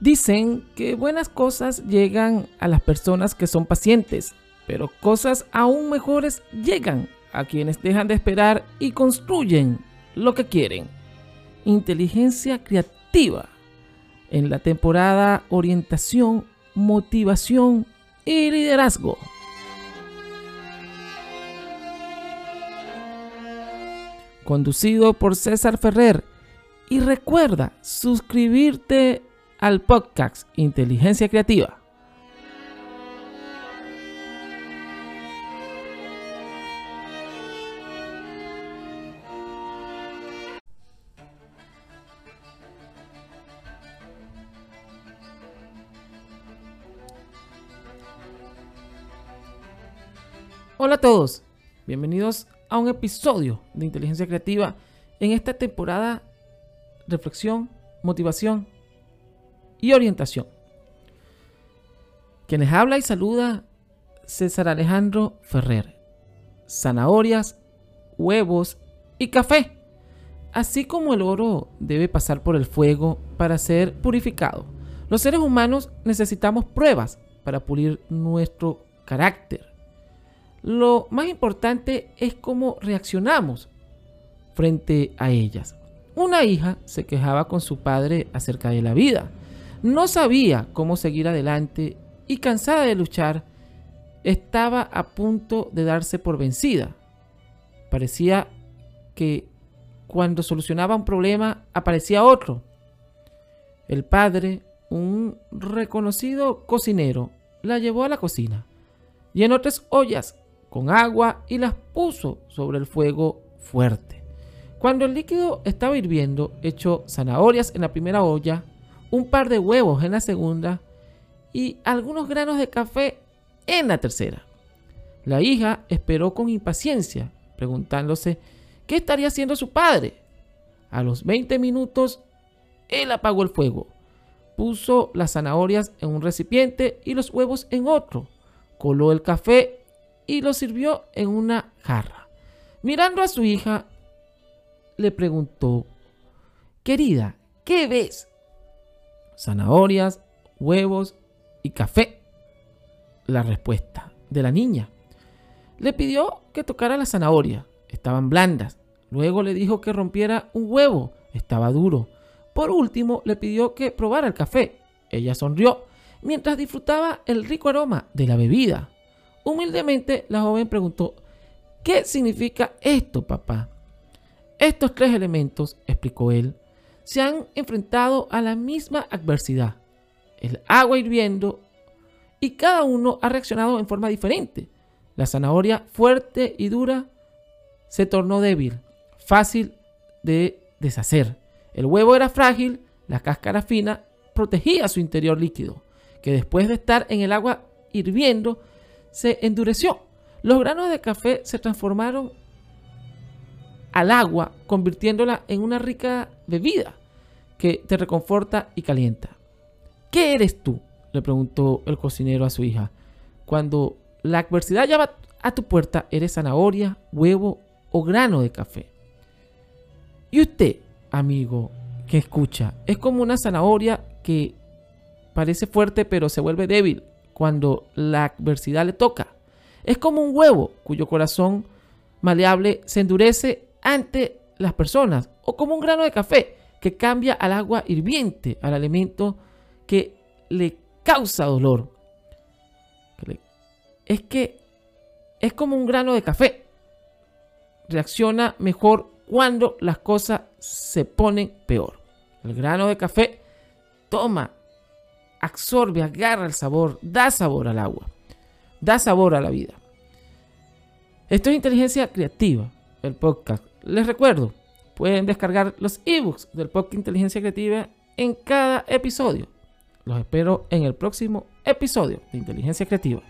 Dicen que buenas cosas llegan a las personas que son pacientes, pero cosas aún mejores llegan a quienes dejan de esperar y construyen lo que quieren. Inteligencia creativa en la temporada Orientación, Motivación y Liderazgo. Conducido por César Ferrer. Y recuerda suscribirte al podcast Inteligencia Creativa. Hola a todos, bienvenidos a un episodio de Inteligencia Creativa en esta temporada reflexión, motivación y orientación. Quienes habla y saluda César Alejandro Ferrer. Zanahorias, huevos y café. Así como el oro debe pasar por el fuego para ser purificado, los seres humanos necesitamos pruebas para pulir nuestro carácter. Lo más importante es cómo reaccionamos frente a ellas. Una hija se quejaba con su padre acerca de la vida. No sabía cómo seguir adelante y cansada de luchar, estaba a punto de darse por vencida. Parecía que cuando solucionaba un problema aparecía otro. El padre, un reconocido cocinero, la llevó a la cocina, llenó tres ollas con agua y las puso sobre el fuego fuerte. Cuando el líquido estaba hirviendo, echó zanahorias en la primera olla, un par de huevos en la segunda y algunos granos de café en la tercera. La hija esperó con impaciencia, preguntándose qué estaría haciendo su padre. A los 20 minutos, él apagó el fuego, puso las zanahorias en un recipiente y los huevos en otro, coló el café y lo sirvió en una jarra. Mirando a su hija, le preguntó, querida, ¿qué ves? Zanahorias, huevos y café. La respuesta de la niña. Le pidió que tocara la zanahoria. Estaban blandas. Luego le dijo que rompiera un huevo. Estaba duro. Por último, le pidió que probara el café. Ella sonrió mientras disfrutaba el rico aroma de la bebida. Humildemente, la joven preguntó, ¿qué significa esto, papá? Estos tres elementos, explicó él, se han enfrentado a la misma adversidad, el agua hirviendo, y cada uno ha reaccionado en forma diferente. La zanahoria fuerte y dura se tornó débil, fácil de deshacer. El huevo era frágil, la cáscara fina protegía su interior líquido, que después de estar en el agua hirviendo, se endureció. Los granos de café se transformaron al agua, convirtiéndola en una rica bebida que te reconforta y calienta. ¿Qué eres tú? le preguntó el cocinero a su hija. Cuando la adversidad llama a tu puerta, eres zanahoria, huevo o grano de café. Y usted, amigo que escucha, es como una zanahoria que parece fuerte pero se vuelve débil cuando la adversidad le toca. Es como un huevo cuyo corazón maleable se endurece ante las personas o como un grano de café que cambia al agua hirviente, al alimento que le causa dolor. Es que es como un grano de café. Reacciona mejor cuando las cosas se ponen peor. El grano de café toma, absorbe, agarra el sabor, da sabor al agua, da sabor a la vida. Esto es inteligencia creativa, el podcast les recuerdo, pueden descargar los ebooks del podcast Inteligencia Creativa en cada episodio. Los espero en el próximo episodio de Inteligencia Creativa.